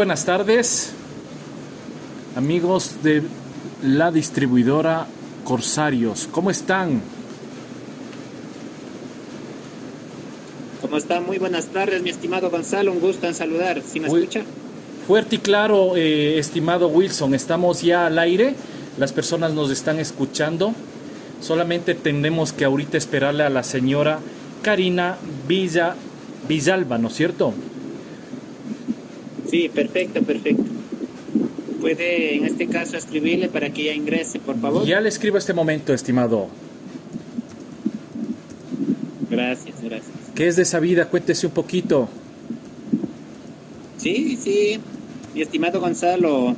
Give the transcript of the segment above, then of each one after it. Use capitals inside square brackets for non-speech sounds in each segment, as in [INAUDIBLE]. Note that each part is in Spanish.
Buenas tardes, amigos de la distribuidora Corsarios. ¿Cómo están? ¿Cómo están? Muy buenas tardes, mi estimado Gonzalo. Un gusto en saludar. ¿Sí me escucha? Fuerte y claro, eh, estimado Wilson. Estamos ya al aire. Las personas nos están escuchando. Solamente tenemos que ahorita esperarle a la señora Karina Villa, Villalba, ¿no es cierto? Sí, perfecto, perfecto. Puede en este caso escribirle para que ella ingrese, por favor. Ya le escribo este momento, estimado. Gracias, gracias. ¿Qué es de esa vida? Cuéntese un poquito. Sí, sí, mi estimado Gonzalo,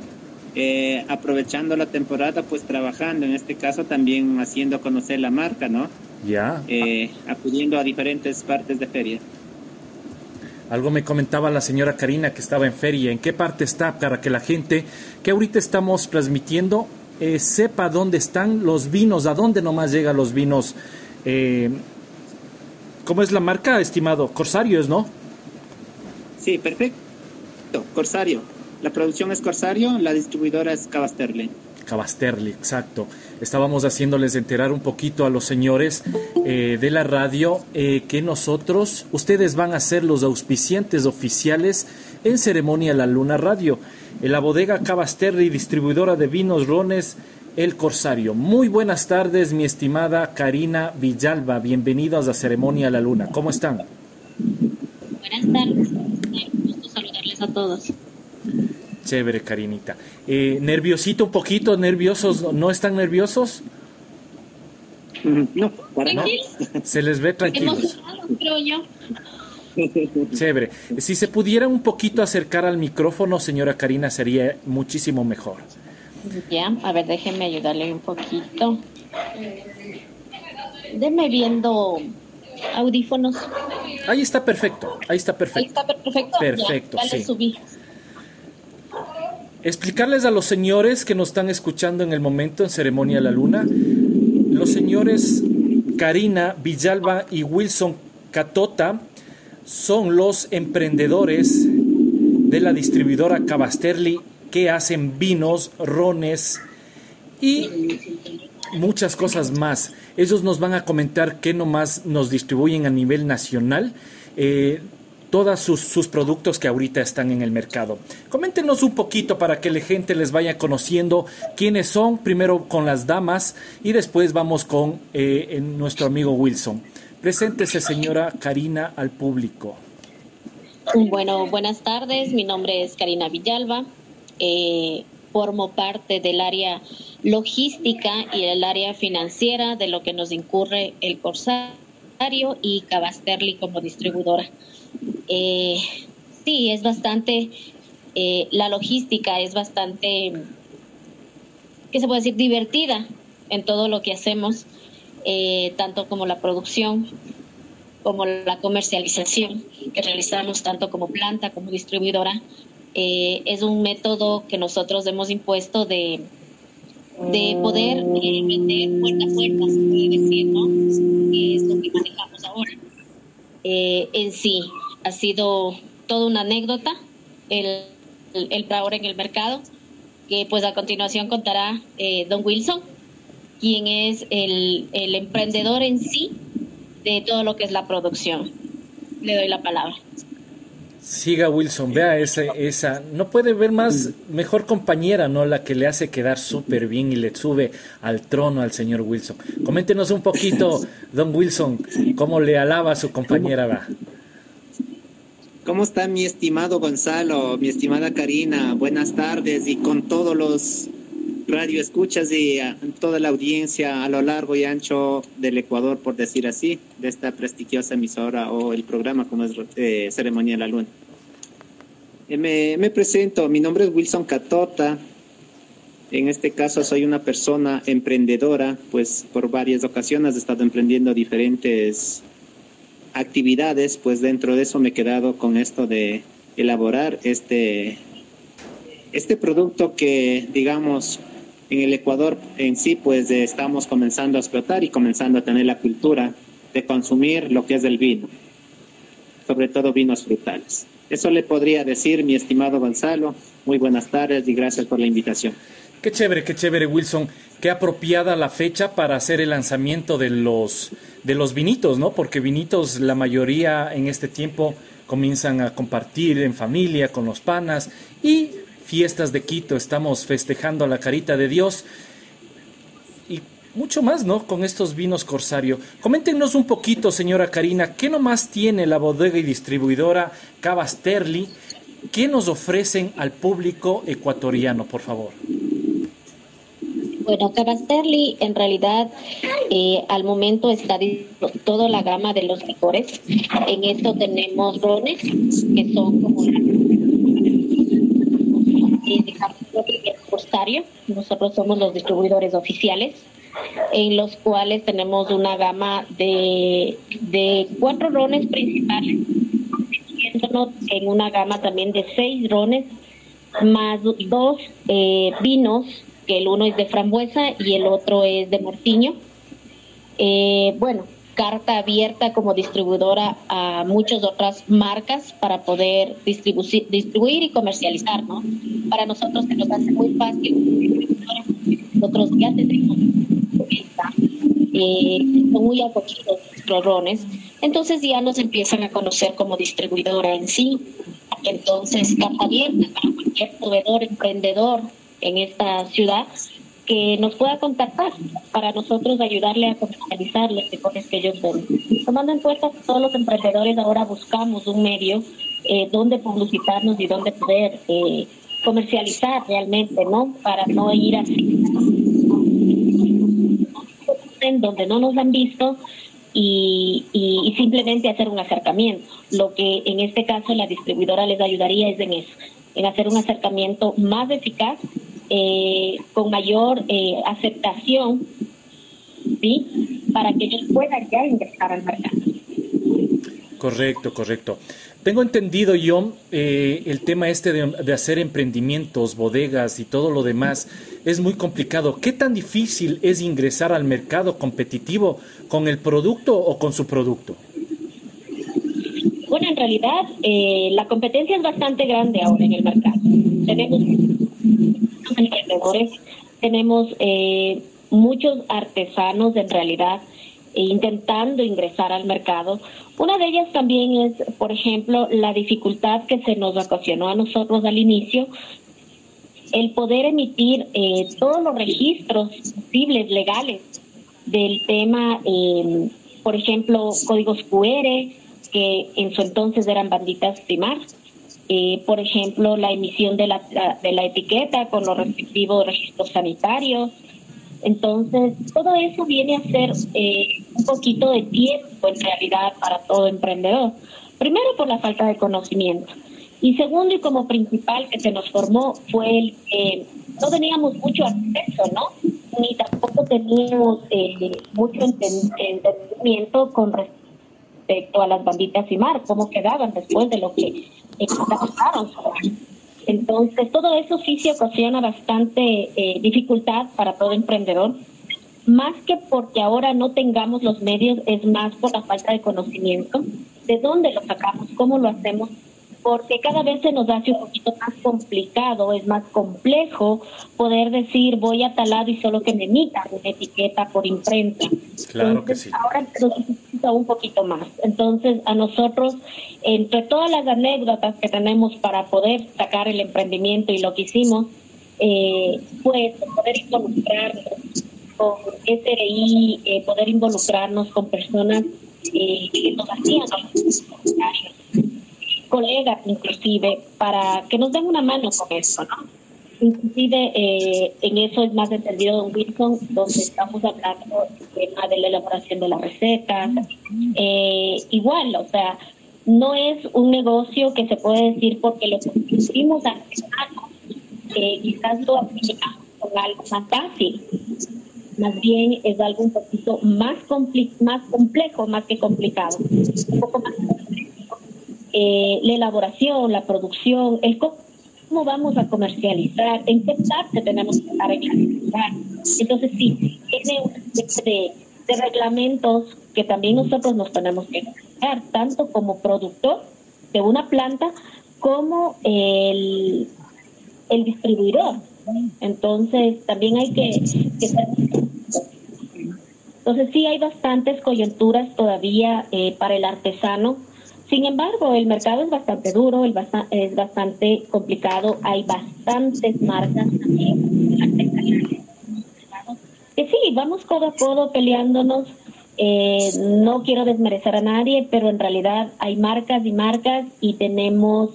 eh, aprovechando la temporada, pues trabajando, en este caso también haciendo conocer la marca, ¿no? Ya. Eh, acudiendo a diferentes partes de feria. Algo me comentaba la señora Karina que estaba en feria. ¿En qué parte está para que la gente que ahorita estamos transmitiendo eh, sepa dónde están los vinos, a dónde nomás llegan los vinos? Eh, ¿Cómo es la marca, estimado? Corsarios, ¿no? Sí, perfecto. Corsario. La producción es Corsario, la distribuidora es Cavasterle. Cavasterli, exacto. Estábamos haciéndoles enterar un poquito a los señores eh, de la radio eh, que nosotros, ustedes van a ser los auspiciantes oficiales en Ceremonia La Luna Radio. En la bodega Cavasterli, distribuidora de vinos, rones, El Corsario. Muy buenas tardes, mi estimada Karina Villalba. Bienvenidos a Ceremonia La Luna. ¿Cómo están? Buenas tardes. Un gusto saludarles a todos. Chévere, Karinita. Eh, ¿Nerviosito un poquito? ¿Nerviosos? ¿No están nerviosos? No, para ¿No? Se les ve tranquilos. creo yo. Chévere. Si se pudiera un poquito acercar al micrófono, señora Karina, sería muchísimo mejor. Ya, a ver, déjenme ayudarle un poquito. Deme viendo audífonos. Ahí está perfecto, ahí está Ahí perfecto. está perfecto. Perfecto, ya, ya le sí. subí. Explicarles a los señores que nos están escuchando en el momento en Ceremonia La Luna, los señores Karina Villalba y Wilson Catota son los emprendedores de la distribuidora Cavasterli que hacen vinos, rones y muchas cosas más. Ellos nos van a comentar qué nomás nos distribuyen a nivel nacional. Eh, todos sus, sus, productos que ahorita están en el mercado. Coméntenos un poquito para que la gente les vaya conociendo quiénes son, primero con las damas y después vamos con eh, nuestro amigo Wilson. Preséntese, señora Karina, al público. Bueno, buenas tardes. Mi nombre es Karina Villalba. Eh, formo parte del área logística y el área financiera de lo que nos incurre el Corsario y Cavasterli como distribuidora. Eh, sí, es bastante, eh, la logística es bastante, ¿qué se puede decir?, divertida en todo lo que hacemos, eh, tanto como la producción, como la comercialización que realizamos tanto como planta como distribuidora. Eh, es un método que nosotros hemos impuesto de, de poder vender puerta a puerta, se puede decir, ¿no? Que es lo que manejamos ahora. En sí, ha sido toda una anécdota el, el, el ahora en el mercado, que pues a continuación contará eh, Don Wilson, quien es el, el emprendedor en sí de todo lo que es la producción. Le doy la palabra. Siga Wilson, vea esa, esa, no puede ver más mejor compañera, ¿no? La que le hace quedar súper bien y le sube al trono al señor Wilson. Coméntenos un poquito, don Wilson, cómo le alaba a su compañera, va. ¿Cómo está mi estimado Gonzalo, mi estimada Karina? Buenas tardes y con todos los radioescuchas y a, toda la audiencia a lo largo y ancho del Ecuador, por decir así, de esta prestigiosa emisora o el programa como es eh, Ceremonia de la Luna. Eh, me, me presento, mi nombre es Wilson Catota. En este caso soy una persona emprendedora, pues por varias ocasiones he estado emprendiendo diferentes actividades, pues dentro de eso me he quedado con esto de elaborar este, este producto que, digamos, en el Ecuador en sí, pues estamos comenzando a explotar y comenzando a tener la cultura de consumir lo que es el vino. sobre todo vinos frutales. Eso le podría decir, mi estimado Gonzalo. Muy buenas tardes y gracias por la invitación. Qué chévere, qué chévere, Wilson. Qué apropiada la fecha para hacer el lanzamiento de los, de los vinitos, ¿no? Porque vinitos, la mayoría en este tiempo comienzan a compartir en familia, con los panas y fiestas de Quito. Estamos festejando a la carita de Dios y mucho más, ¿no? Con estos vinos Corsario. Coméntenos un poquito, señora Karina, ¿qué nomás tiene la bodega y distribuidora Cavasterli? ¿Qué nos ofrecen al público ecuatoriano, por favor? Bueno, Cavasterli en realidad eh, al momento está toda la gama de los licores. En esto tenemos rones, que son como la Corsario. Nosotros somos los distribuidores oficiales, en los cuales tenemos una gama de, de cuatro rones principales, en una gama también de seis rones, más dos eh, vinos que el uno es de frambuesa y el otro es de mortiño. Eh, bueno, carta abierta como distribuidora a muchas otras marcas para poder distribuir y comercializar, ¿no? Para nosotros se nos hace muy fácil. Nosotros ya tenemos eh, muy acogidos nuestros rones, entonces ya nos empiezan a conocer como distribuidora en sí. Entonces, carta abierta para cualquier proveedor, emprendedor en esta ciudad que nos pueda contactar para nosotros ayudarle a comercializar los licores que ellos venden. Tomando en cuenta que todos los emprendedores ahora buscamos un medio eh, donde publicitarnos y donde poder eh, comercializar realmente, ¿no? Para no ir así en donde no nos han visto y, y, simplemente hacer un acercamiento. Lo que en este caso la distribuidora les ayudaría es en eso, en hacer un acercamiento más eficaz eh, con mayor eh, aceptación, ¿sí? Para que ellos puedan ya ingresar al mercado. Correcto, correcto. Tengo entendido yo eh, el tema este de, de, hacer emprendimientos, bodegas y todo lo demás es muy complicado. ¿Qué tan difícil es ingresar al mercado competitivo con el producto o con su producto? Bueno, en realidad eh, la competencia es bastante grande ahora en el mercado. Tenemos emprendedores, tenemos eh, muchos artesanos en realidad intentando ingresar al mercado. Una de ellas también es, por ejemplo, la dificultad que se nos ocasionó a nosotros al inicio, el poder emitir eh, todos los registros posibles legales del tema, em, por ejemplo, códigos QR, que en su entonces eran banditas primar, eh, por ejemplo, la emisión de la, de la etiqueta con los respectivos registros sanitarios. Entonces, todo eso viene a ser eh, un poquito de tiempo en realidad para todo emprendedor. Primero por la falta de conocimiento. Y segundo y como principal que se nos formó fue el que no teníamos mucho acceso, ¿no? Ni tampoco teníamos eh, mucho entendimiento con respecto a las banditas y mar, cómo quedaban después de lo que Entonces, todo eso sí se ocasiona bastante eh, dificultad para todo emprendedor, más que porque ahora no tengamos los medios, es más por la falta de conocimiento. ¿De dónde lo sacamos? ¿Cómo lo hacemos? Porque cada vez se nos hace un poquito más complicado, es más complejo poder decir voy a tal lado y solo que me emita una etiqueta por imprenta. Claro que sí. Ahora nos necesita un poquito más. Entonces, a nosotros, entre todas las anécdotas que tenemos para poder sacar el emprendimiento y lo que hicimos, eh, pues poder involucrarnos con SRI, eh, poder involucrarnos con personas eh, que nos hacían los comentarios colegas inclusive, para que nos den una mano con eso, ¿no? Inclusive eh, en eso es más entendido Don Wilson, donde estamos hablando tema de la elaboración de las recetas. Eh, igual, o sea, no es un negocio que se puede decir porque lo pusimos artesanos, eh, quizás lo aplicamos con algo más fácil. Más bien es algo un poquito más, más complejo, más que complicado. Un poco más eh, la elaboración, la producción, el cómo vamos a comercializar, en qué parte tenemos que estar en Entonces sí, tiene una especie de reglamentos que también nosotros nos tenemos que dar, tanto como productor de una planta como el, el distribuidor. Entonces, también hay que, Entonces, sí hay bastantes coyunturas todavía eh, para el artesano. Sin embargo, el mercado es bastante duro, el es bastante complicado. Hay bastantes marcas también. Que sí, vamos codo a codo peleándonos. Eh, no quiero desmerecer a nadie, pero en realidad hay marcas y marcas y tenemos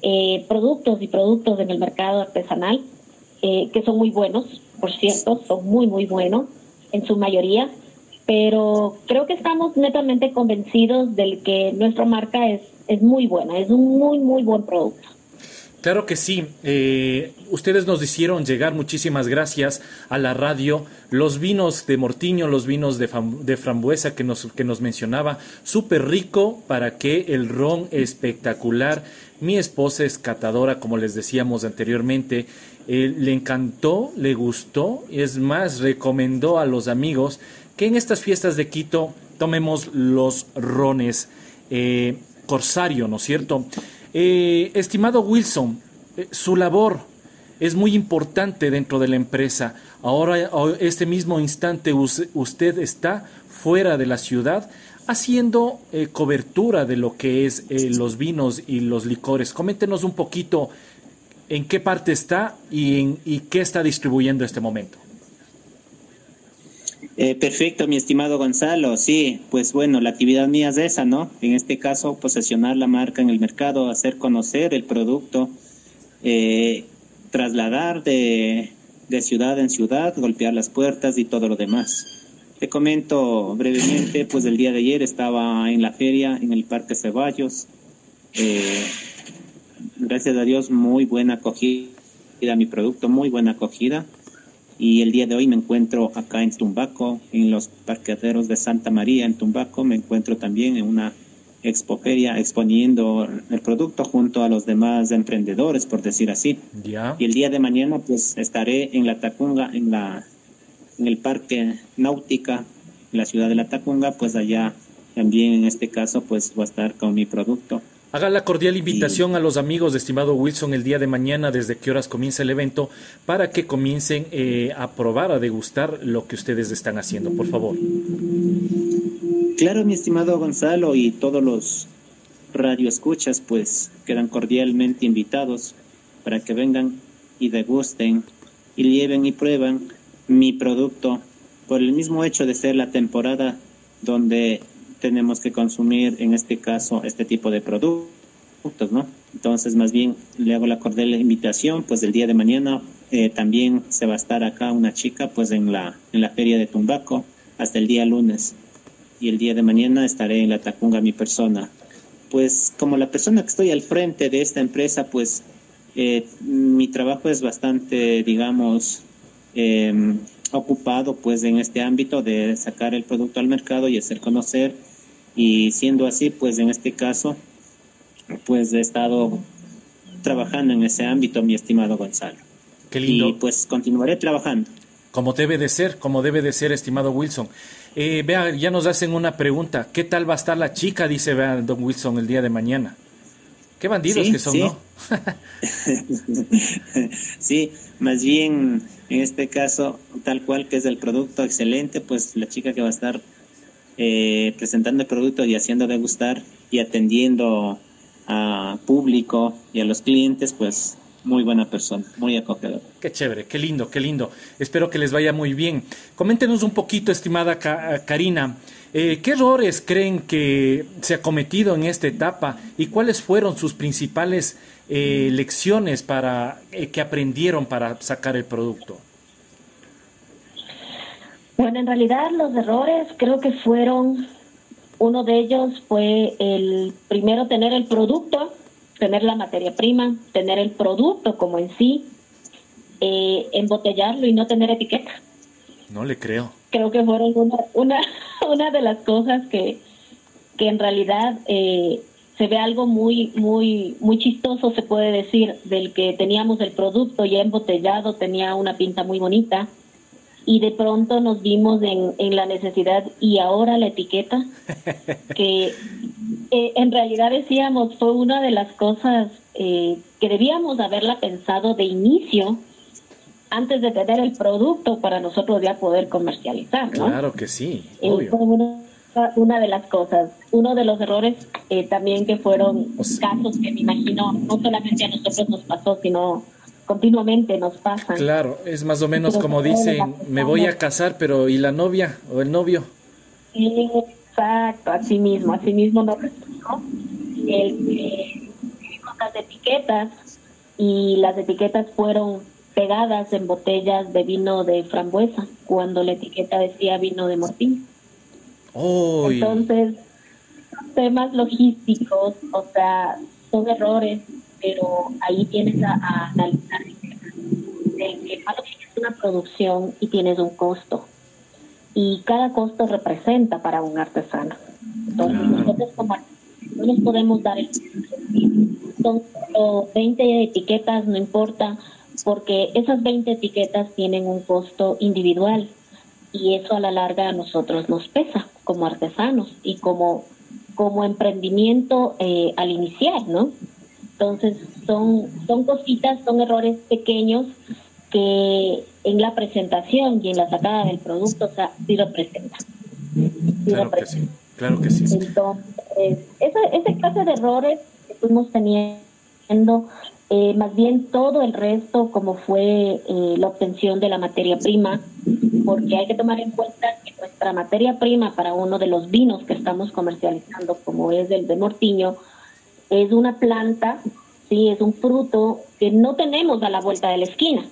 eh, productos y productos en el mercado artesanal eh, que son muy buenos, por cierto, son muy, muy buenos en su mayoría, pero creo que estamos netamente convencidos del que nuestra marca es, es muy buena, es un muy, muy buen producto. Claro que sí. Eh, ustedes nos hicieron llegar, muchísimas gracias a la radio, los vinos de Mortiño, los vinos de, de frambuesa que nos, que nos mencionaba, súper rico para que el ron espectacular. Mi esposa es catadora, como les decíamos anteriormente, eh, le encantó, le gustó, es más, recomendó a los amigos que en estas fiestas de Quito tomemos los rones eh, Corsario, ¿no es cierto? Eh, estimado Wilson, eh, su labor es muy importante dentro de la empresa. Ahora, este mismo instante, usted está fuera de la ciudad haciendo cobertura de lo que es los vinos y los licores. Coméntenos un poquito en qué parte está y, en, y qué está distribuyendo en este momento. Eh, perfecto, mi estimado Gonzalo. Sí, pues bueno, la actividad mía es esa, ¿no? En este caso, posesionar la marca en el mercado, hacer conocer el producto, eh, trasladar de, de ciudad en ciudad, golpear las puertas y todo lo demás. Te comento brevemente, pues el día de ayer estaba en la feria en el Parque Ceballos. Eh, gracias a Dios, muy buena acogida mi producto, muy buena acogida y el día de hoy me encuentro acá en Tumbaco, en los parqueaderos de Santa María en Tumbaco, me encuentro también en una expoferia exponiendo el producto junto a los demás emprendedores, por decir así. Y el día de mañana pues estaré en la Tacunga, en la en el parque náutica, en la ciudad de la Tacunga, pues allá también en este caso pues voy a estar con mi producto Haga la cordial invitación a los amigos de estimado Wilson el día de mañana, desde qué horas comienza el evento, para que comiencen eh, a probar, a degustar lo que ustedes están haciendo, por favor. Claro, mi estimado Gonzalo y todos los radioescuchas, pues quedan cordialmente invitados para que vengan y degusten y lleven y prueban mi producto por el mismo hecho de ser la temporada donde tenemos que consumir en este caso este tipo de productos, ¿no? Entonces, más bien le hago la cordial invitación, pues el día de mañana eh, también se va a estar acá una chica, pues en la, en la feria de Tumbaco hasta el día lunes. Y el día de mañana estaré en la Tacunga mi persona. Pues como la persona que estoy al frente de esta empresa, pues eh, mi trabajo es bastante, digamos, em, ocupado pues en este ámbito de sacar el producto al mercado y hacer conocer y siendo así, pues en este caso, pues he estado trabajando en ese ámbito, mi estimado Gonzalo. Qué lindo. Y pues continuaré trabajando. Como debe de ser, como debe de ser, estimado Wilson. Eh, vea, ya nos hacen una pregunta. ¿Qué tal va a estar la chica, dice vea, don Wilson, el día de mañana? Qué bandidos que son, ¿no? [LAUGHS] sí, más bien en este caso, tal cual que es el producto excelente, pues la chica que va a estar eh, presentando el producto y haciendo degustar y atendiendo a público y a los clientes, pues muy buena persona, muy acogedor. Qué chévere, qué lindo, qué lindo. Espero que les vaya muy bien. Coméntenos un poquito, estimada Karina, eh, ¿qué errores creen que se ha cometido en esta etapa y cuáles fueron sus principales eh, lecciones para que aprendieron para sacar el producto? Bueno, en realidad los errores creo que fueron, uno de ellos fue el primero tener el producto, tener la materia prima, tener el producto como en sí, eh, embotellarlo y no tener etiqueta. No le creo. Creo que fueron una, una, [LAUGHS] una de las cosas que, que en realidad eh, se ve algo muy, muy, muy chistoso, se puede decir, del que teníamos el producto ya embotellado, tenía una pinta muy bonita, y de pronto nos vimos en, en la necesidad y ahora la etiqueta, [LAUGHS] que eh, en realidad decíamos fue una de las cosas eh, que debíamos haberla pensado de inicio antes de tener el producto para nosotros ya poder comercializar. ¿no? Claro que sí. Eh, obvio. fue una, una de las cosas, uno de los errores eh, también que fueron O sea- casos que me imagino no solamente a nosotros nos pasó, sino continuamente nos pasan. Claro, es más o menos Pero como dicen, me voy a casar, pero ¿y la novia o el novio? Exacto, así mismo, así mismo nos resultó. El tuvimos las etiquetas y las etiquetas fueron pegadas en botellas de vino de frambuesa, cuando la etiqueta decía vino de mortín. Entonces, temas logísticos, o sea, son errores, pero ahí tienes a, a analizar de que tienes una producción y tienes un costo. Y cada costo representa para un artesano. Entonces, nosotros como no nos podemos dar el son solo 20 etiquetas, no importa, porque esas 20 etiquetas tienen un costo individual y eso a la larga a nosotros nos pesa como artesanos y como, como emprendimiento eh, al iniciar, ¿no? Entonces son, son cositas, son errores pequeños que en la presentación y en la sacada del producto, o sea, sí representan. Sí claro que sí, claro que sí. entonces, esa, ese clase de errores que fuimos teniendo, eh, más bien todo el resto, como fue eh, la obtención de la materia prima, porque hay que tomar en cuenta que nuestra materia prima para uno de los vinos que estamos comercializando, como es el de Mortiño, es una planta, sí, es un fruto que no tenemos a la vuelta de la esquina,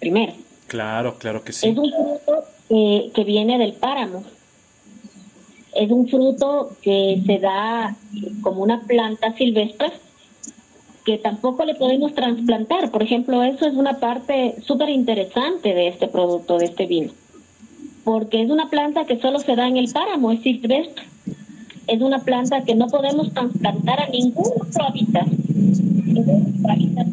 primero. Claro, claro que sí. Es un fruto eh, que viene del páramo. Es un fruto que se da como una planta silvestre que tampoco le podemos trasplantar. Por ejemplo, eso es una parte súper interesante de este producto, de este vino. Porque es una planta que solo se da en el páramo, es silvestre. Es una planta que no podemos trasplantar a ningún otro hábitat. Ningún otro hábitat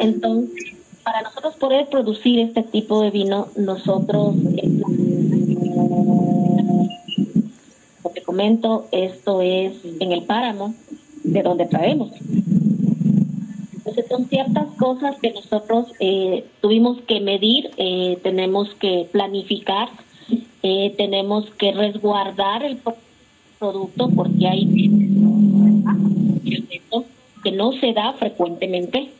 entonces, para nosotros poder producir este tipo de vino, nosotros, como te comento, esto es en el páramo de donde traemos. Entonces son ciertas cosas que nosotros eh, tuvimos que medir, eh, tenemos que planificar, eh, tenemos que resguardar el pro- producto porque hay que no se da frecuentemente.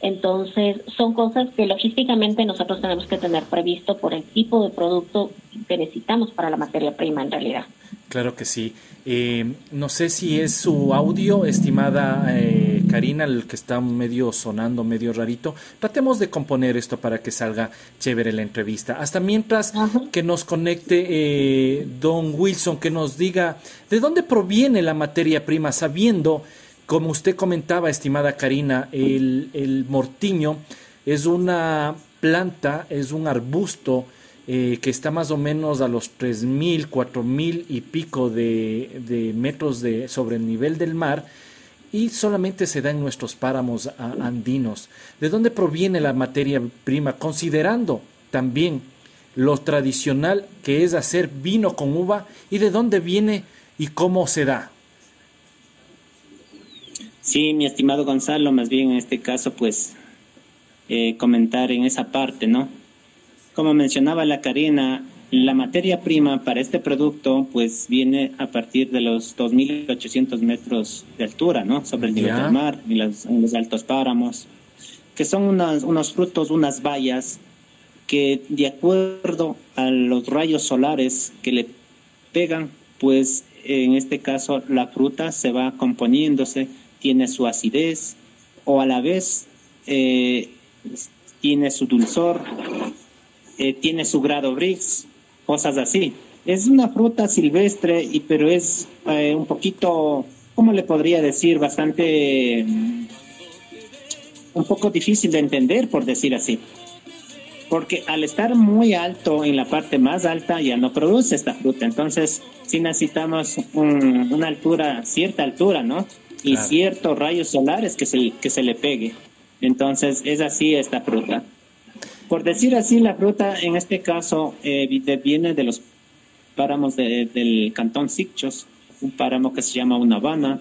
Entonces, son cosas que logísticamente nosotros tenemos que tener previsto por el tipo de producto que necesitamos para la materia prima en realidad. Claro que sí. Eh, no sé si es su audio, estimada eh, Karina, el que está medio sonando, medio rarito. Tratemos de componer esto para que salga chévere la entrevista. Hasta mientras Ajá. que nos conecte eh, Don Wilson, que nos diga de dónde proviene la materia prima, sabiendo, como usted comentaba, estimada Karina, el, el mortiño es una planta, es un arbusto eh, que está más o menos a los 3.000, 4.000 y pico de, de metros de, sobre el nivel del mar y solamente se da en nuestros páramos andinos. ¿De dónde proviene la materia prima? Considerando también lo tradicional que es hacer vino con uva y de dónde viene y cómo se da. Sí, mi estimado Gonzalo, más bien en este caso, pues, eh, comentar en esa parte, ¿no? Como mencionaba la Karina, la materia prima para este producto, pues, viene a partir de los 2.800 metros de altura, ¿no? Sobre el nivel del mar, en los, en los altos páramos, que son unas- unos frutos, unas bayas, que de acuerdo a los rayos solares que le pegan, pues en este caso la fruta se va componiéndose, tiene su acidez o a la vez eh, tiene su dulzor, eh, tiene su grado Brix, cosas así. Es una fruta silvestre, y pero es eh, un poquito, ¿cómo le podría decir? Bastante, un poco difícil de entender, por decir así porque al estar muy alto en la parte más alta ya no produce esta fruta. Entonces, sí necesitamos un- una altura, cierta altura, ¿no? Y Claro. ciertos rayos solares que se, que se le pegue. Entonces, es así esta fruta. Por decir así, la fruta en este caso eh, viene de los páramos del cantón Sicchos, un páramo que se llama Una Habana,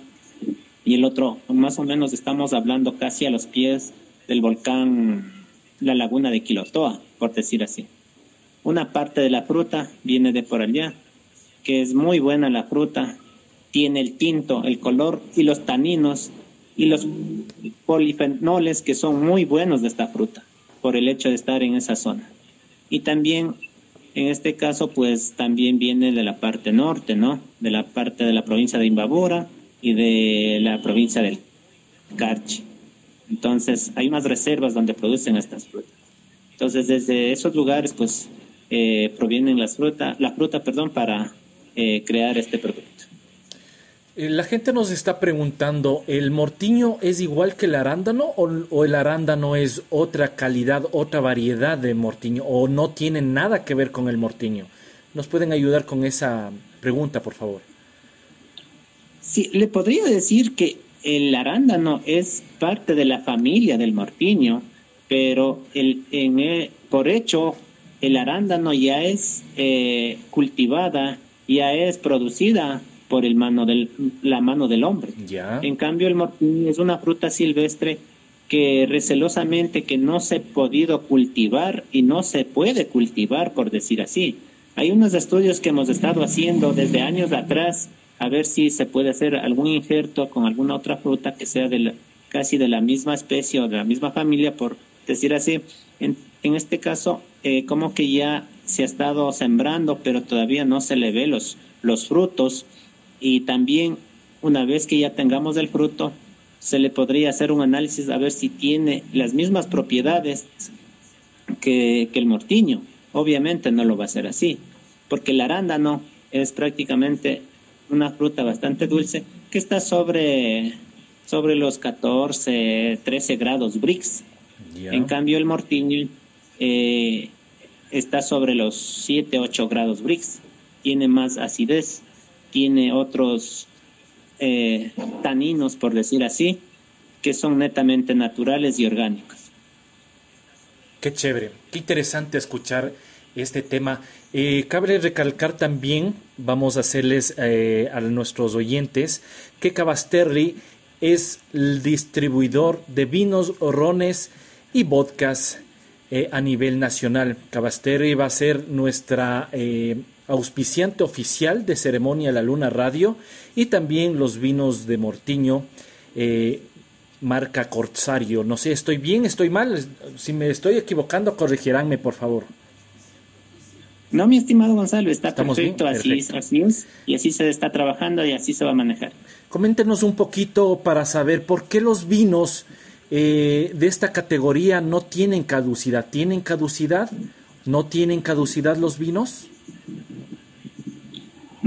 y el otro, más o menos estamos hablando casi a los pies del volcán La Laguna de Quilotoa, por decir así. Una parte de la fruta viene de por allá, que es muy buena la fruta, tiene el tinto, el color y los taninos y los polifenoles que son muy buenos de esta fruta por el hecho de estar en esa zona. Y también, en este caso, pues también viene de la parte norte, ¿no? De la parte de la provincia de Imbabura y de la provincia del Carchi. Entonces, hay unas reservas donde producen estas frutas. Entonces, desde esos lugares, pues, eh, provienen las frutas, la fruta, perdón, para eh, crear este producto. Eh, la gente nos está preguntando, ¿el mortiño es igual que el arándano o, el arándano es otra calidad, otra variedad de mortiño o no tiene nada que ver con el mortiño? ¿Nos pueden ayudar con esa pregunta, por favor? Sí, le podría decir que el arándano es parte de la familia del mortiño, pero el, en por hecho el arándano ya es eh, cultivada, ya es producida por el mano del, la mano del hombre. En cambio, el mortiño es una fruta silvestre que recelosamente que no se ha podido cultivar y no se puede cultivar, por decir así. Hay unos estudios que hemos estado haciendo desde años atrás a ver si se puede hacer algún injerto con alguna otra fruta que sea de casi de la misma especie o de la misma familia, por decir así. En, en este caso, eh, como que ya se ha estado sembrando, pero todavía no se le ve los, los frutos y también una vez que ya tengamos el fruto, se le podría hacer un análisis a ver si tiene las mismas propiedades que, el mortiño. Obviamente no lo va a ser así, porque el arándano es prácticamente una fruta bastante dulce que está sobre, sobre los 14, 13 grados Brix. En cambio, el mortiño eh, está sobre los 7, 8 grados Brix. Tiene más acidez tiene otros eh, taninos, por decir así, que son netamente naturales y orgánicos. Qué chévere, qué interesante escuchar este tema. Eh, cabe recalcar también, vamos a hacerles eh, a nuestros oyentes, que Cabasterri es el distribuidor de vinos, rones y vodkas a nivel nacional. Cabasterri va a ser nuestra auspiciante oficial de Ceremonia La Luna Radio y también los vinos de Mortiño, eh, marca Corsario. No sé, ¿estoy bien? ¿Estoy mal? Si me estoy equivocando, corregiránme, por favor. No, mi estimado Gonzalo, está perfecto, Así, así es, y así se está trabajando y así se va a manejar. Coméntenos un poquito para saber por qué los vinos eh, de esta categoría no tienen caducidad. ¿Tienen caducidad? ¿No tienen caducidad los vinos?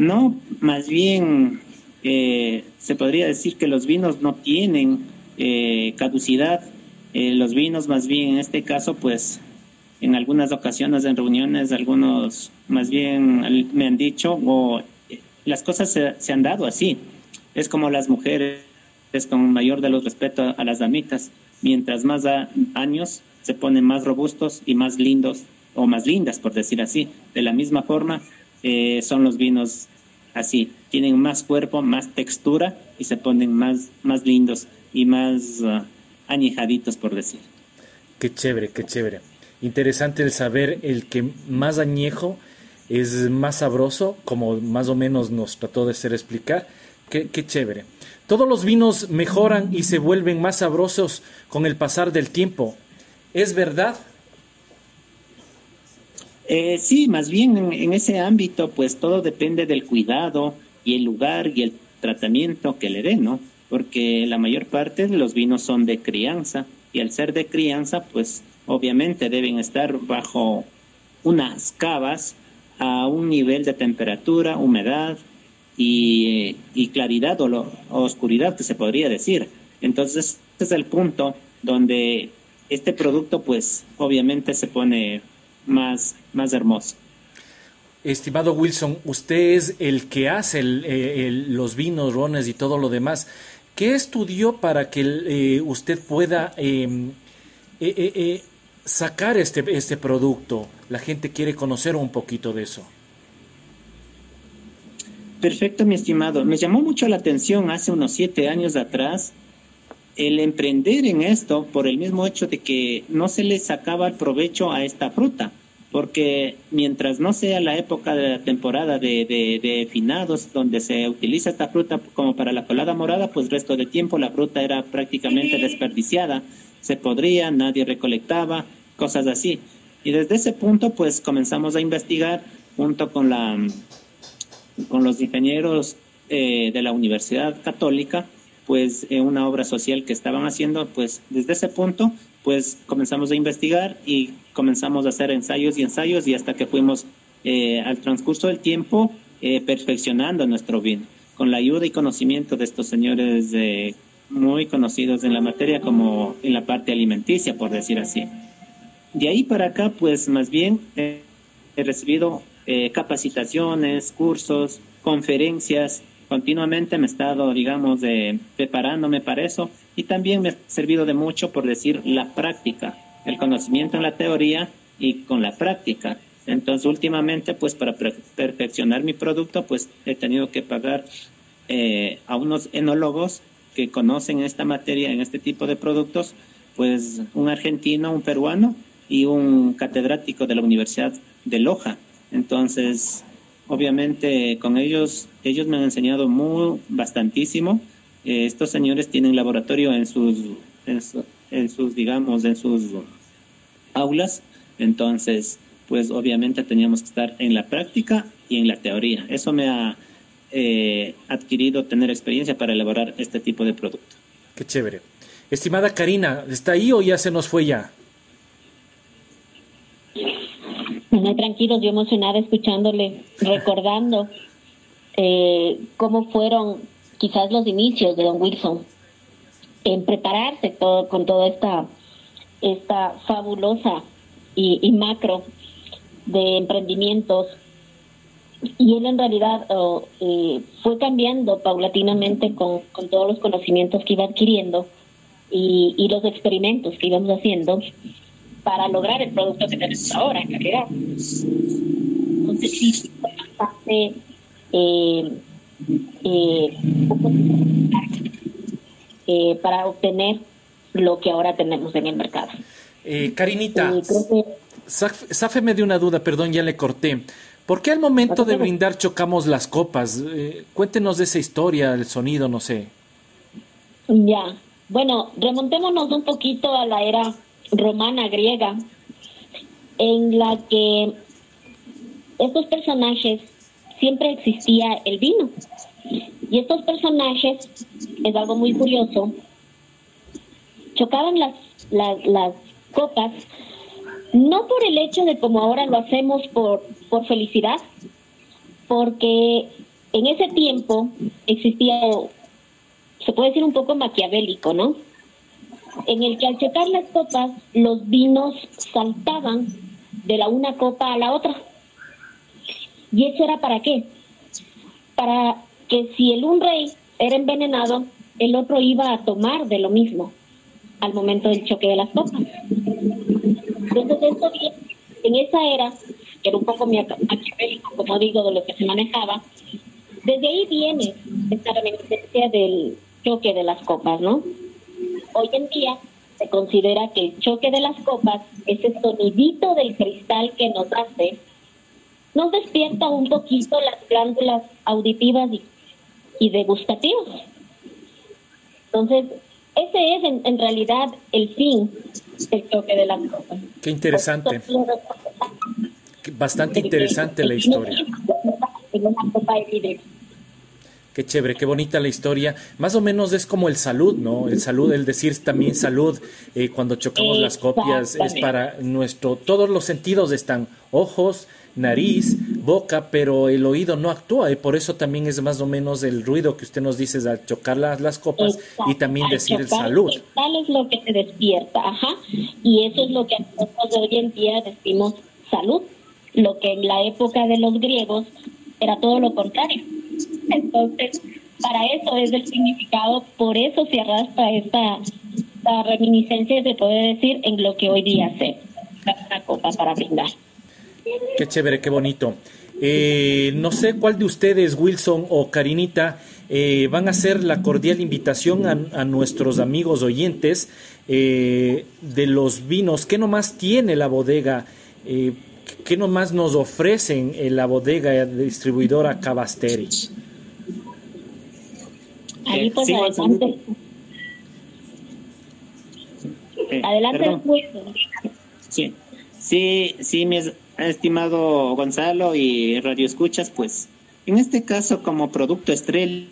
No, más bien eh, se podría decir que los vinos no tienen eh, caducidad. Eh, los vinos, más bien en este caso, pues en algunas ocasiones en reuniones, algunos más bien me han dicho, o las cosas se, han dado así. Es como las mujeres, es con mayor de los respeto a las damitas. Mientras más años, se ponen más robustos y más lindos, o más lindas, por decir así. De la misma forma, eh, son los vinos así, tienen más cuerpo, más textura y se ponen más, más lindos y más uh, añejaditos, por decir. Qué chévere, qué chévere. Interesante el saber el que más añejo es más sabroso, como más o menos nos trató de ser explicar. Qué, qué chévere. Todos los vinos mejoran y se vuelven más sabrosos con el pasar del tiempo. ¿Es verdad? Eh, sí, más bien en, ese ámbito, pues todo depende del cuidado y el lugar y el tratamiento que le den, ¿no? Porque la mayor parte de los vinos son de crianza y al ser de crianza, pues obviamente deben estar bajo unas cavas a un nivel de temperatura, humedad y, claridad o, oscuridad que se podría decir. Entonces, este es el punto donde este producto, pues obviamente se pone más, más hermoso. Estimado Wilson, usted es el que hace eh, los vinos, rones y todo lo demás. ¿Qué estudió para que eh, usted pueda em, eh, sacar este, este producto? La gente quiere conocer un poquito de eso. Perfecto, mi estimado. Me llamó mucho la atención hace unos siete años atrás el emprender en esto por el mismo hecho de que no se le sacaba el provecho a esta fruta, porque mientras no sea la época de la temporada de, de, finados donde se utiliza esta fruta como para la colada morada, pues resto de tiempo la fruta era prácticamente desperdiciada, se podría, nadie recolectaba, cosas así. Y desde ese punto pues comenzamos a investigar junto con la con los ingenieros eh, de la Universidad Católica, pues en una obra social que estaban haciendo, pues desde ese punto, pues comenzamos a investigar y comenzamos a hacer ensayos y ensayos y hasta que fuimos eh, al transcurso del tiempo eh, perfeccionando nuestro vino, con la ayuda y conocimiento de estos señores muy conocidos en la materia como en la parte alimenticia, por decir así. De ahí para acá, pues más bien he recibido eh, capacitaciones, cursos, conferencias. Continuamente me he estado, digamos, preparándome para eso y también me ha servido de mucho, por decir, la práctica, el conocimiento en la teoría y con la práctica. Entonces, últimamente, pues para perfeccionar mi producto, pues he tenido que pagar eh, a unos enólogos que conocen esta materia, en este tipo de productos, pues un argentino, un peruano y un catedrático de la Universidad de Loja. Entonces, obviamente con ellos, ellos me han enseñado muy, bastantísimo. Eh, estos señores tienen laboratorio en sus, en, sus, digamos, en sus aulas. Entonces, pues obviamente teníamos que estar en la práctica y en la teoría. Eso me ha eh, adquirido tener experiencia para elaborar este tipo de producto. Qué chévere. Estimada Karina, ¿está ahí o ya se nos fue ya? Muy tranquilos, yo emocionada escuchándole, recordando eh, cómo fueron quizás los inicios de Don Wilson en prepararse todo, con toda esta, esta fabulosa y, macro de emprendimientos. Y él en realidad oh, eh, fue cambiando paulatinamente con, con, todos los conocimientos que iba adquiriendo y, y los experimentos que íbamos haciendo para lograr el producto que tenemos ahora, en realidad. Entonces, sí, eh, eh, eh, para obtener lo que ahora tenemos en el mercado. Eh, Karinita, sáfeme de una duda, perdón, ya le corté. ¿Por qué al momento de brindar chocamos las copas? Eh, cuéntenos de esa historia, el sonido, no sé. Ya, bueno, remontémonos un poquito a la era romana griega en la que estos personajes siempre existía el vino. Y estos personajes, es algo muy curioso, chocaban las, las, las copas no por el hecho de como ahora lo hacemos por, por felicidad, porque en ese tiempo existía, se puede decir un poco maquiavélico, ¿no? en el que al chocar las copas los vinos saltaban de la una copa a la otra. ¿Y eso era para qué? Para que si el un rey era envenenado, el otro iba a tomar de lo mismo al momento del choque de las copas. Entonces eso en esa era, que era un poco maquiavélico, como digo, de lo que se manejaba, desde ahí viene esta reminiscencia del choque de las copas, ¿no? Hoy en día se considera que el choque de las copas, ese sonidito del cristal que nos hace, nos despierta un poquito las glándulas auditivas y, y degustativas. Entonces, ese es en, realidad el fin del choque de las copas. Qué interesante. Bastante interesante la historia. En Qué chévere, qué bonita la historia. Más o menos es como el salud, ¿no? El salud, el decir también salud eh, cuando chocamos las copias es para nuestro, todos los sentidos están, ojos, nariz, boca, pero el oído no actúa y por eso también es más o menos el ruido que usted nos dice al chocar las, las copas y también decir el salud. Tal es lo que te despierta, ajá, y eso es lo que nosotros hoy en día decimos salud, lo que en la época de los griegos era todo lo contrario entonces, para eso es el significado, por eso se arrastra esta, esta reminiscencia, se puede decir, en lo que hoy día hacemos. una copa para brindar. Qué chévere, qué bonito. Eh, no sé cuál de ustedes, Wilson o Karinita, eh, van a hacer la cordial invitación a, nuestros amigos oyentes eh, de los vinos. ¿Qué nomás tiene la bodega? ¿Qué nomás nos ofrecen en la bodega distribuidora Cabasteri? Ahí pues adelante. adelante, Sí, sí, sí, mi estimado Gonzalo y Radio Escuchas, pues en este caso como producto estrella,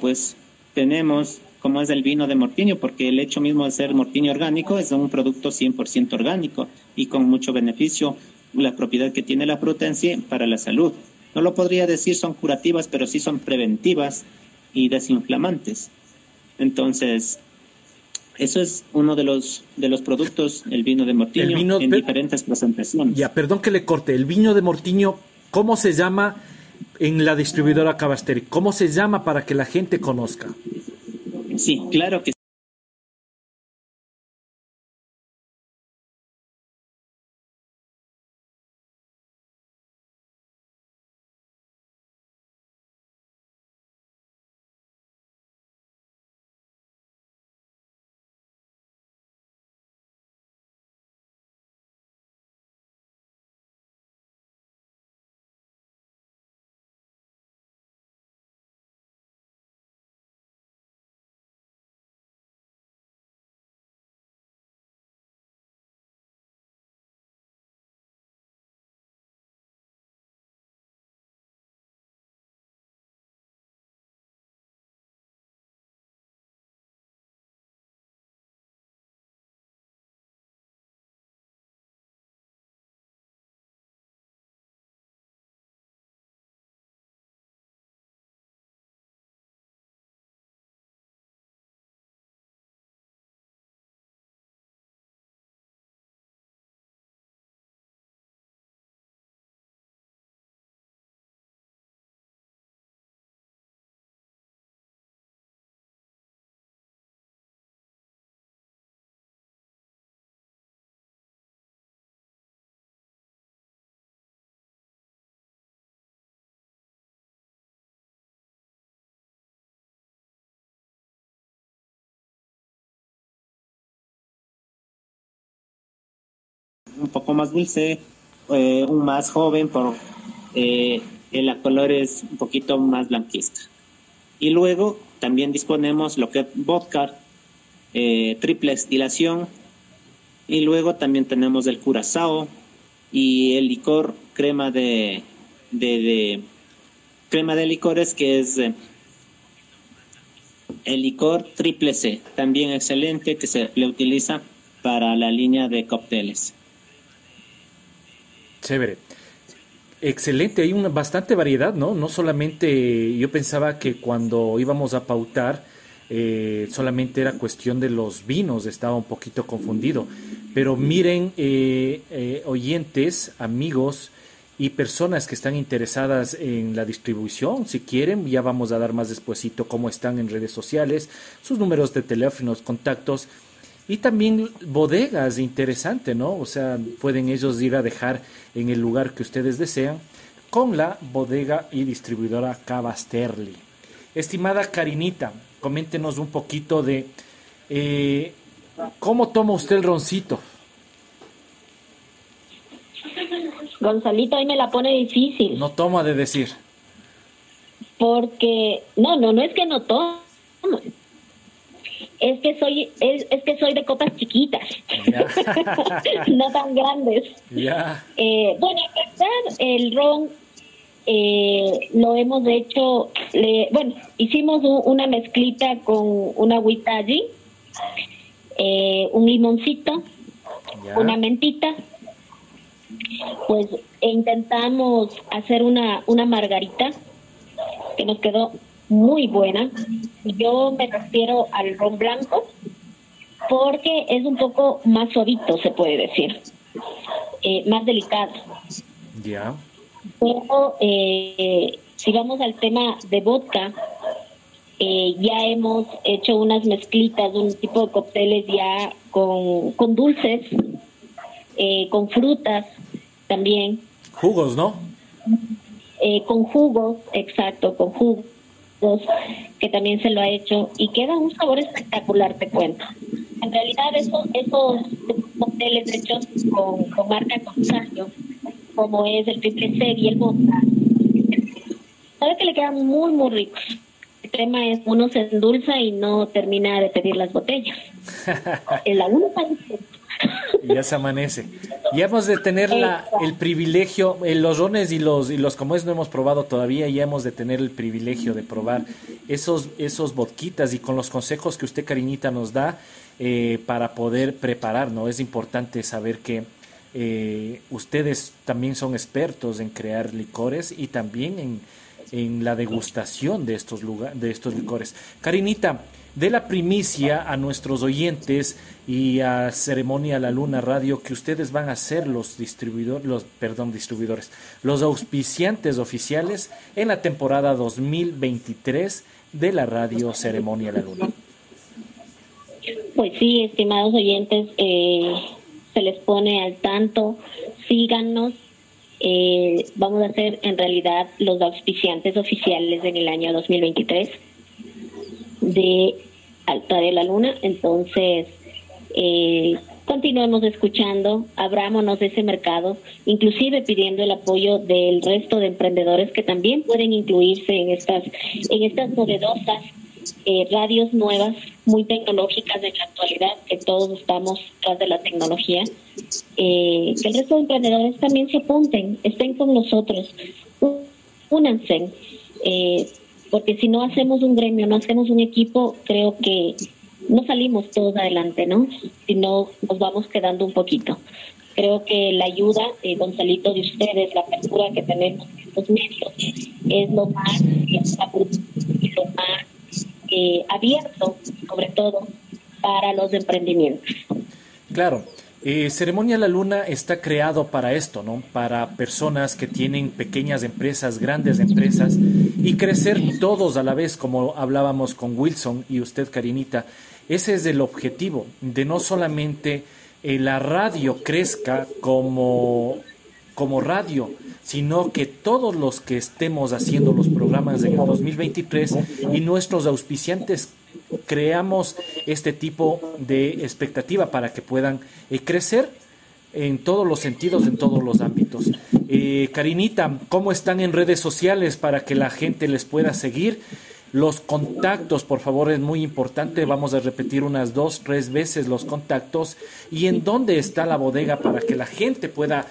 pues tenemos como es el vino de mortiño, porque el hecho mismo de ser mortiño orgánico es un producto 100% orgánico y con mucho beneficio, la propiedad que tiene la fruta en sí para la salud. No lo podría decir son curativas, pero sí son preventivas y desinflamantes. Entonces, eso es uno de los de los productos, el vino de Mortiño, en diferentes presentaciones. Ya, perdón que le corte. El vino de Mortiño, ¿cómo se llama en la distribuidora Cabasteri? ¿Cómo se llama para que la gente conozca? Sí, claro que un poco más dulce, eh, un más joven, por eh, la color es un poquito más blanquista. Y luego también disponemos lo que es vodka, eh, triple destilación, y luego también tenemos el curazao y el licor crema de, de, crema de licores que es el licor triple C, también excelente que se le utiliza para la línea de cócteles. Chévere. Excelente, hay una bastante variedad, ¿no? No solamente yo pensaba que cuando íbamos a pautar eh, solamente era cuestión de los vinos, estaba un poquito confundido. Pero miren, eh, eh, oyentes, amigos y personas que están interesadas en la distribución, si quieren, ya vamos a dar más despuesito cómo están en redes sociales, sus números de teléfonos, contactos y también bodegas, interesante, ¿no? O sea, pueden ellos ir a dejar en el lugar que ustedes desean con la bodega y distribuidora Cavasterli. Estimada Karinita, coméntenos un poquito de eh, cómo toma usted el roncito. Gonzalito, ahí me la pone difícil. No toma de decir. Porque, no, no, no es que no toma es que soy es, que soy de copas chiquitas, [LAUGHS] no tan grandes. Eh, bueno, el ron eh, lo hemos hecho, bueno, hicimos una mezclita con una agüita allí, eh, un limoncito, una mentita, pues e intentamos hacer una, una margarita que nos quedó muy buena. Yo me refiero al ron blanco porque es un poco más suavito, se puede decir, eh, más delicado. Ya. Pero eh, si vamos al tema de vodka, eh, ya hemos hecho unas mezclitas, un tipo de cócteles ya con, con dulces, eh, con frutas también. Jugos, ¿no? Con jugos, exacto, con jugos, que también se lo ha hecho y queda un sabor espectacular, te cuento. En realidad esos, esos hoteles hechos con, con marca Consario, como es el triple C y el vodka, sabe que le quedan muy, muy ricos. El tema es uno se endulza y no termina de pedir las botellas. [LAUGHS] la uno ya se amanece. Y hemos de tener la, el privilegio, los rones y los, y los como es no hemos probado todavía, ya hemos de tener el privilegio de probar esos, esos vodquitas y con los consejos que usted, cariñita, nos da eh, para poder preparar, ¿no? Es importante saber que eh, ustedes también son expertos en crear licores y también en, en la degustación de estos, de estos licores. Karinita, de la primicia a nuestros oyentes y a Ceremonia La Luna Radio que ustedes van a ser los distribuidores, los, perdón, distribuidores, los auspiciantes oficiales en la temporada 2023 de la radio Ceremonia La Luna. Pues sí, estimados oyentes, eh, se les pone al tanto, síganos, eh, vamos a ser en realidad los auspiciantes oficiales en el año 2023 de Alta de la Luna. Entonces, eh, continuemos escuchando, abrámonos ese mercado, inclusive pidiendo el apoyo del resto de emprendedores que también pueden incluirse en estas, en estas novedosas eh, radios nuevas, muy tecnológicas en la actualidad, que todos estamos tras de la tecnología. Eh, que el resto de emprendedores también se apunten, estén con nosotros, únanse. Eh, porque si no hacemos un gremio, no hacemos un equipo, creo que no salimos todos adelante, ¿no? Si no, nos vamos quedando un poquito. Creo que la ayuda, eh, Gonzalito, de ustedes, la apertura que tenemos en estos medios, es lo más, eh, abierto, sobre todo, para los emprendimientos. Claro, eh, Ceremonia La Luna está creado para esto, ¿no? Para personas que tienen pequeñas empresas, grandes empresas y crecer todos a la vez, como hablábamos con Wilson y usted, Karinita. Ese es el objetivo, de no solamente eh, la radio crezca como, como radio, sino que todos los que estemos haciendo los programas en el 2023 y nuestros auspiciantes creamos este tipo de expectativa para que puedan eh, crecer en todos los sentidos, en todos los ámbitos. Eh, Karinita, ¿cómo están en redes sociales para que la gente les pueda seguir? Los contactos, por favor, es muy importante. Vamos a repetir unas dos, tres veces los contactos. ¿Y en dónde está la bodega para que la gente pueda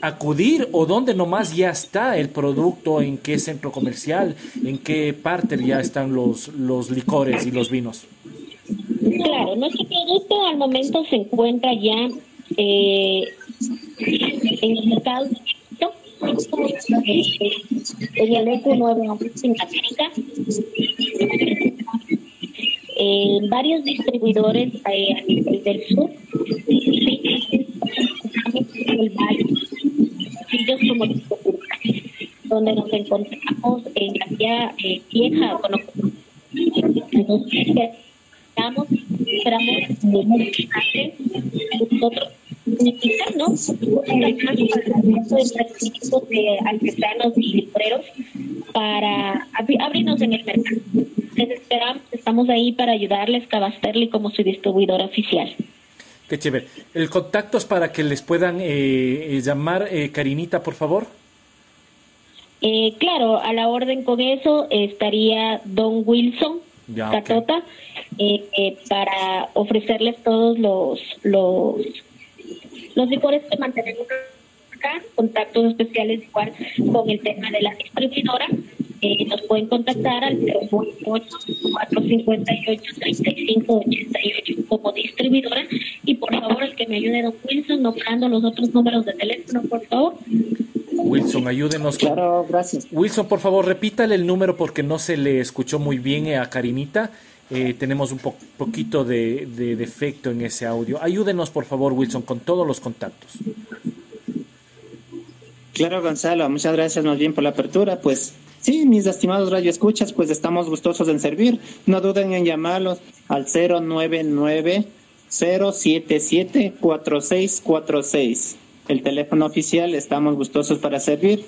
acudir o dónde nomás ya está el producto, en qué centro comercial, en qué parte ya están los, los licores y los vinos. Claro, nuestro producto al momento se encuentra ya eh, en el mercado en el ECO 9 en América. Eh, varios distribuidores eh, del sur el valle, como donde nos encontramos en la vía eh, vieja. Entonces, esperamos, esperamos nosotros ¿no? de artesanos y libreros para abrirnos en el mercado. Les esperamos, estamos ahí para ayudarles, Cabasterli como su distribuidor oficial. Qué chévere. El contacto es para que les puedan eh, eh llamar, eh, Karinita, por favor. Eh, claro, a la orden con eso estaría Don Wilson Catota para ofrecerles todos los los los licores que mantenemos acá, contactos especiales igual con el tema de la distribuidora eh, nos pueden contactar al 048-458-3588 como distribuidora. Y por favor, el que me ayude, don Wilson, nombrando los otros números de teléfono, por favor. Wilson, ayúdenos. Claro, gracias. Wilson, por favor, repítale el número porque no se le escuchó muy bien a Karinita. Eh, tenemos un poquito de, de defecto en ese audio. Ayúdenos, por favor, Wilson, con todos los contactos. Claro, Gonzalo, muchas gracias más bien por la apertura. Pues Sí, mis estimados radioescuchas, pues estamos gustosos en servir. No duden en llamarlos al 099 077-4646. El teléfono oficial, estamos gustosos para servir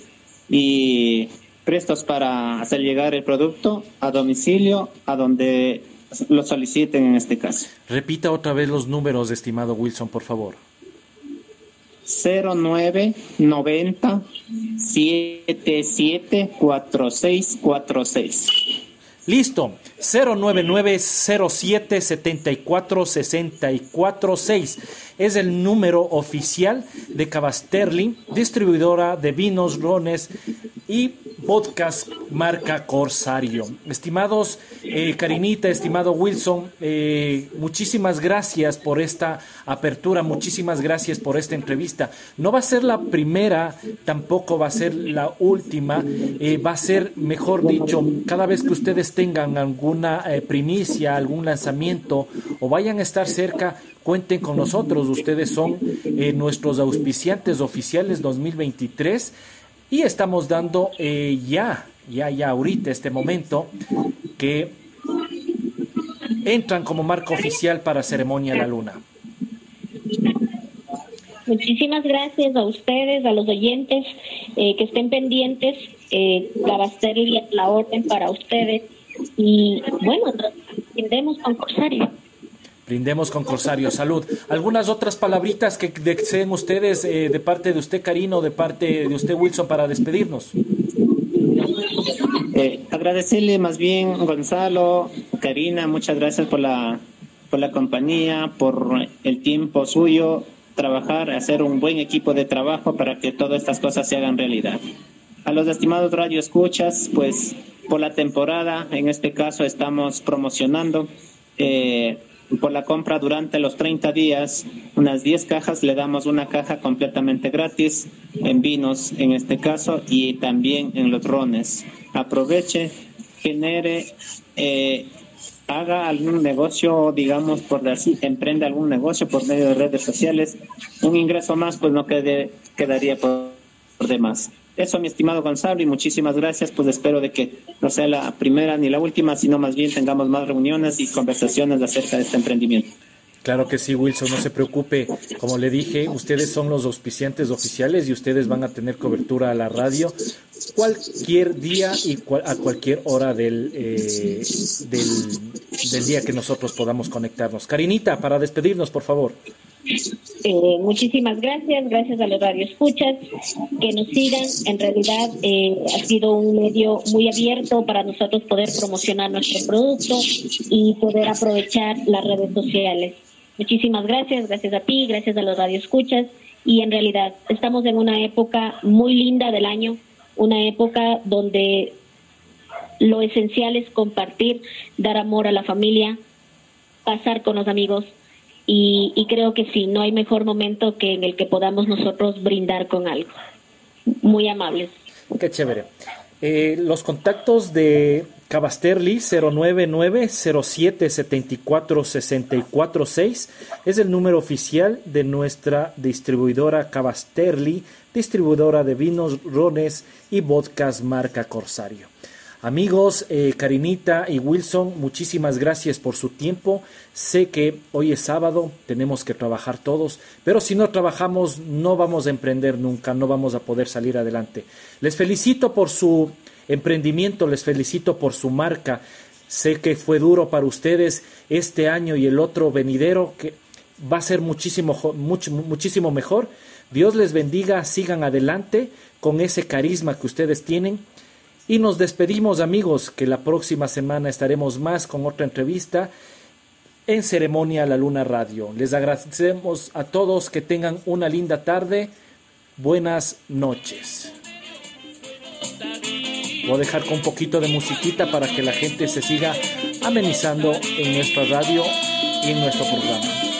y prestos para hacer llegar el producto a domicilio, a donde lo soliciten en este caso. Repita otra vez los números, estimado Wilson, por favor. 0990 774646. Listo. 099-07-74-64-6 es el número oficial de Cavasterling, distribuidora de vinos, rones y podcast marca Corsario. Estimados eh, Karinita, estimado Wilson, eh, muchísimas gracias por esta apertura, muchísimas gracias por esta entrevista. No va a ser la primera, tampoco va a ser la última, eh, va a ser, mejor dicho, cada vez que ustedes tengan alguna primicia, algún lanzamiento o vayan a estar cerca, cuenten con nosotros. Ustedes son nuestros auspiciantes oficiales 2023 y estamos dando eh, ya, ya, ya ahorita, este momento, que entran como marca oficial para Ceremonia La Luna. Muchísimas gracias a ustedes, a los oyentes eh, que estén pendientes. Eh, la la orden para ustedes. Y bueno, brindemos con Corsario. Brindemos con Corsario Salud. ¿Algunas otras palabritas que deseen ustedes eh, de parte de usted, Karino, de parte de usted, Wilson, para despedirnos? Eh, agradecerle más bien, Gonzalo, Karina, muchas gracias por la, por la compañía, por el tiempo suyo, trabajar, hacer un buen equipo de trabajo para que todas estas cosas se hagan realidad. A los estimados radio escuchas, pues por la temporada, en este caso estamos promocionando. Eh, por la compra durante los 30 días, unas 10 cajas, le damos una caja completamente gratis en vinos en este caso y también en los rones. Aproveche, genere, eh, haga algún negocio, digamos, por así, emprende algún negocio por medio de redes sociales. Un ingreso más, pues no quede, quedaría por demás. Eso, mi estimado Gonzalo, y muchísimas gracias. Pues espero de que no sea la primera ni la última, sino más bien tengamos más reuniones y conversaciones acerca de este emprendimiento. Claro que sí, Wilson, no se preocupe. Como le dije, ustedes son los auspiciantes oficiales y ustedes van a tener cobertura a la radio cualquier día y a cualquier hora del, eh, del, del día que nosotros podamos conectarnos. Karinita, para despedirnos, por favor. Eh, muchísimas gracias, gracias a los radioescuchas que nos sigan. En realidad eh, ha sido un medio muy abierto para nosotros poder promocionar nuestro producto y poder aprovechar las redes sociales. Muchísimas gracias, gracias a ti, gracias a los radioescuchas y en realidad estamos en una época muy linda del año, una época donde lo esencial es compartir, dar amor a la familia, pasar con los amigos y, creo que sí, no hay mejor momento que en el que podamos nosotros brindar con algo. Muy amables. Qué chévere. Eh, los contactos de Cabasterli 099 07 74 64 6 es el número oficial de nuestra distribuidora Cabasterli, distribuidora de vinos, rones y vodkas marca Corsario. Amigos, eh, Karinita y Wilson, muchísimas gracias por su tiempo. Sé que hoy es sábado, tenemos que trabajar todos, pero si no trabajamos no vamos a emprender nunca, no vamos a poder salir adelante. Les felicito por su emprendimiento, les felicito por su marca. Sé que fue duro para ustedes este año y el otro venidero, que va a ser muchísimo, muchísimo mejor. Dios les bendiga, sigan adelante con ese carisma que ustedes tienen y nos despedimos amigos, que la próxima semana estaremos más con otra entrevista en Ceremonia La Luna Radio. Les agradecemos a todos que tengan una linda tarde. Buenas noches. Voy a dejar con un poquito de musiquita para que la gente se siga amenizando en nuestra radio y en nuestro programa.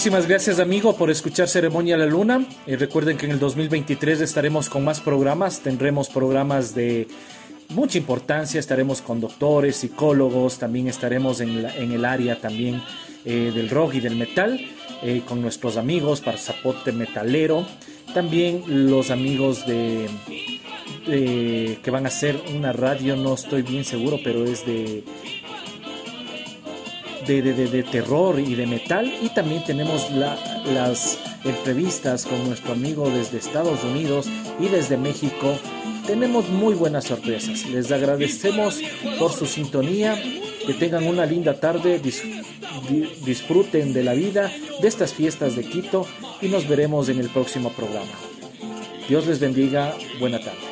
Muchísimas gracias amigo por escuchar Ceremonia a la Luna. Y recuerden que en el 2023 estaremos con más programas. Tendremos programas de mucha importancia. Estaremos con doctores, psicólogos. También estaremos en, el área también eh, del rock y del metal. Eh, con nuestros amigos para Zapote Metalero. También los amigos de, que van a hacer una radio, no estoy bien seguro, pero es de de, terror y de metal. Y también tenemos las entrevistas con nuestro amigo desde Estados Unidos y desde México. Tenemos muy buenas sorpresas. Les agradecemos por su sintonía. Que tengan una linda tarde. disfruten de la vida, de estas fiestas de Quito y nos veremos en el próximo programa. Dios les bendiga. Buena tarde.